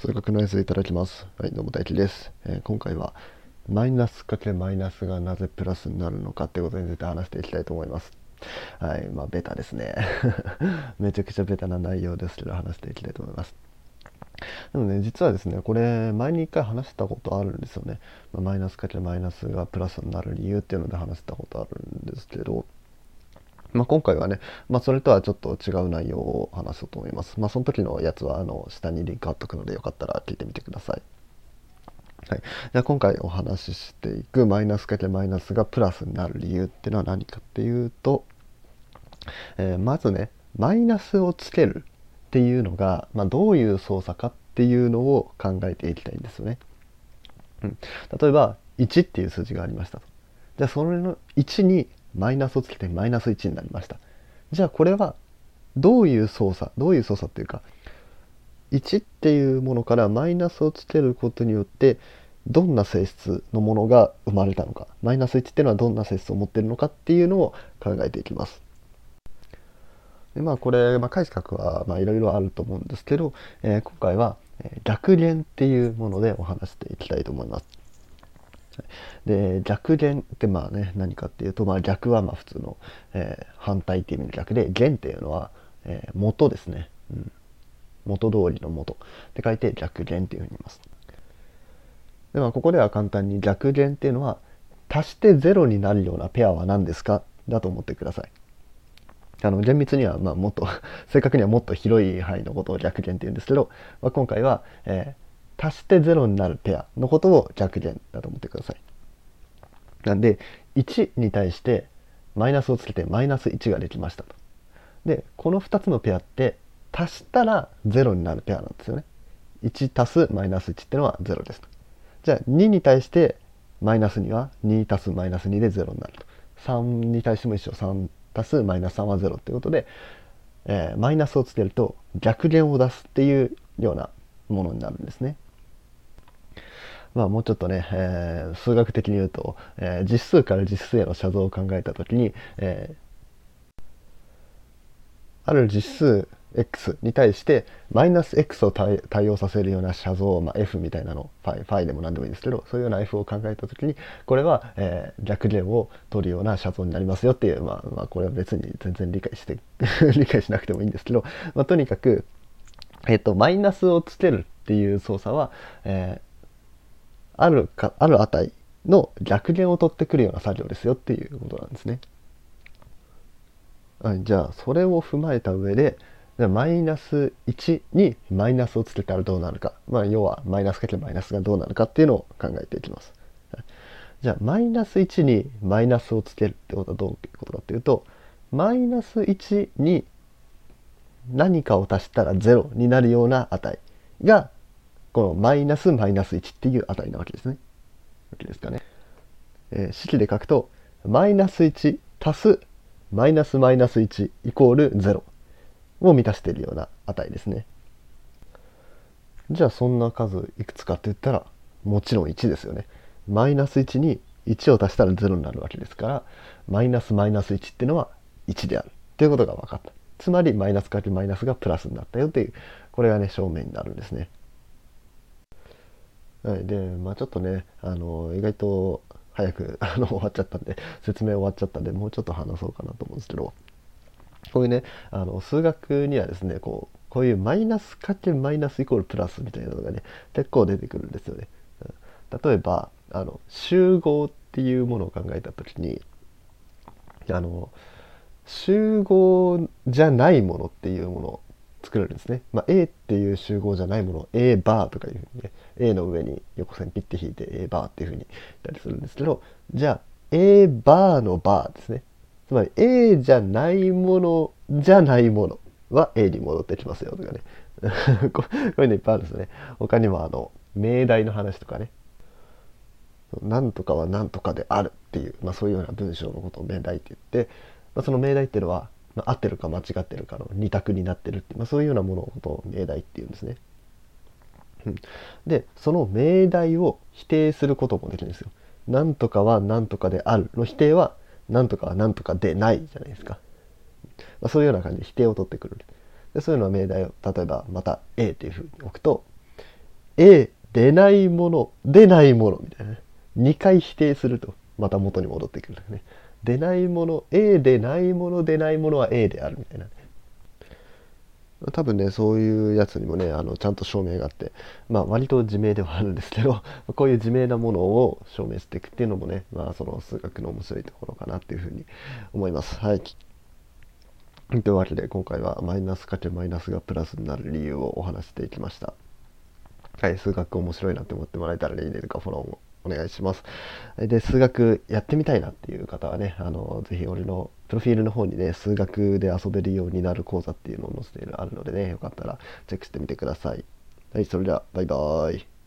数学の S いただきます。はい、どうも大輝です、えー、今回はマイナスかけマイナスがなぜプラスになるのかってことについて話していきたいと思います。はい、まあベタですね。めちゃくちゃベタな内容ですけど話していきたいと思います。でもね、実はですね、これ前に一回話したことあるんですよね。まあ、マイナスかけマイナスがプラスになる理由っていうので話したことあるんですけど、まあ、今回はね、まあ、それとはちょっと違う内容を話そうと思います。まあ、その時のやつはあの下にリンク貼っとくのでよかったら聞いてみてください。はい、じゃあ今回お話ししていくマイナスかけマイナスがプラスになる理由っていうのは何かっていうと、えー、まずねマイナスをつけるっていうのが、まあ、どういう操作かっていうのを考えていきたいんですよね。うん、例えば1っていう数字がありましたと。じゃあそれの1にマイナスをつけてマイナス1になりましたじゃあこれはどういう操作どういう操作っていうか1っていうものからマイナスをつけることによってどんな性質のものが生まれたのかマイナス1っていうのはどんな性質を持ってるのかっていうのを考えていきます。でまあこれ、まあ、解釈はいろいろあると思うんですけど、えー、今回は逆弦っていうものでお話していきたいと思います。で逆弦ってまあね何かっていうと、まあ、逆はまあ普通の、えー、反対っていう意味の逆で弦っていうのは、えー、元ですね、うん、元通りの元。って書いて逆弦っていうふうに言います。でまあここでは簡単に逆弦っていうのは足して0になるようなペアは何ですか？だと思ってください。あの厳密にはまあもっと 正確にはもっと広い範囲のことを逆弦っていうんですけど、まあ、今回は、え足して0になるペアのことを逆弦だと思ってください。なんで1に対してマイナスをつけてマイナス1ができましたと。でこの2つのペアって足したら0になるペアなんですよね。1足すマイナス1ってのは0です。じゃあ2に対してマイナス2は2足すマイナス2で0になると。3に対しても一緒3足すマイナス3は0っていうことで、えー、マイナスをつけると逆弦を出すっていうようなものになるんですね。まあ、もうちょっとね、えー、数学的に言うと、えー、実数から実数への写像を考えた時に、えー、ある実数 x に対してマイナス x を対応させるような写像、まあ、f みたいなのファイでも何でもいいですけどそういうような f を考えた時にこれは、えー、逆弦を取るような写像になりますよっていう、まあ、まあこれは別に全然理解して 理解しなくてもいいんですけど、まあ、とにかく、えっ、ー、とマイナスをつけるっていう操作は、えーあるかある値の逆弦を取ってくるような作業ですよっていうことなんですね。はい、じゃあそれを踏まえた上でマイナス1にマイナスをつけたらどうなるか、まあ、要はマイナスかけマイナスがどうなるかっていうのを考えていきます。じゃあマイナス1にマイナスをつけるってことはどういうことかっていうとマイナス1に何かを足したら0になるような値がこのマイナスマイナス1っていう値なわけですね。わけですかね。えー、式で書くと、マイナス1足すマイナスマイナス1イコール0を満たしているような値ですね。じゃあそんな数いくつかって言ったら、もちろん1ですよね。マイナス1に1を足したら0になるわけですから、マイナスマイナス1っていうのは1であるということが分かった。つまりマイナスかけマイナスがプラスになったよという、これがね、証明になるんですね。はい、で、まあちょっとね、あの、意外と早く あの終わっちゃったんで、説明終わっちゃったんで、もうちょっと話そうかなと思うんですけど、こういうね、あの、数学にはですね、こう、こういうマイナスかけマイナスイコールプラスみたいなのがね、結構出てくるんですよね。例えば、あの、集合っていうものを考えた時に、あの、集合じゃないものっていうもの作れるんですね。まあ、A っていう集合じゃないものを A バーとかいうふうにね、A の上に横線ピッて引いて A バーっていうふうに言ったりするんですけど、じゃあ A バーのバーですね。つまり A じゃないものじゃないものは A に戻ってきますよとかね。こういうのいっぱいあるんですね。他にもあの、命題の話とかね。なんとかはなんとかであるっていう、まあ、そういうような文章のことを命題って言って、まあ、その命題っていうのはまあ、合ってるか間違ってるかの2択になってるって、まあ、そういうようなものを命題っていうんですね。でその命題を否定することもできるんですよ。なんとかはなんとかであるの否定はなんとかはなんとかでないじゃないですか。まあ、そういうような感じで否定を取ってくる。でそういうのは命題を例えばまた A っていうふうに置くと A 出ないもの出ないものみたいなね2回否定するとまた元に戻ってくるね出ないもの A でないもの出ないものは A であるみたいな。多分ねそういうやつにもねあのちゃんと証明があってまあ割と自明ではあるんですけど こういう自明なものを証明していくっていうのもねまあその数学の面白いところかなっていうふうに思います。はい。というわけで今回はマイナスかけマイナスがプラスになる理由をお話していきました。はい。数学面白いなって思ってもらえたらいいねとかフォローもお願いします。で、数学やってみたいなっていう方はね、あの、ぜひ俺のプロフィールの方にね、数学で遊べるようになる講座っていうのを載せてあるのでね、よかったらチェックしてみてください。はい、それでは、バイバーイ。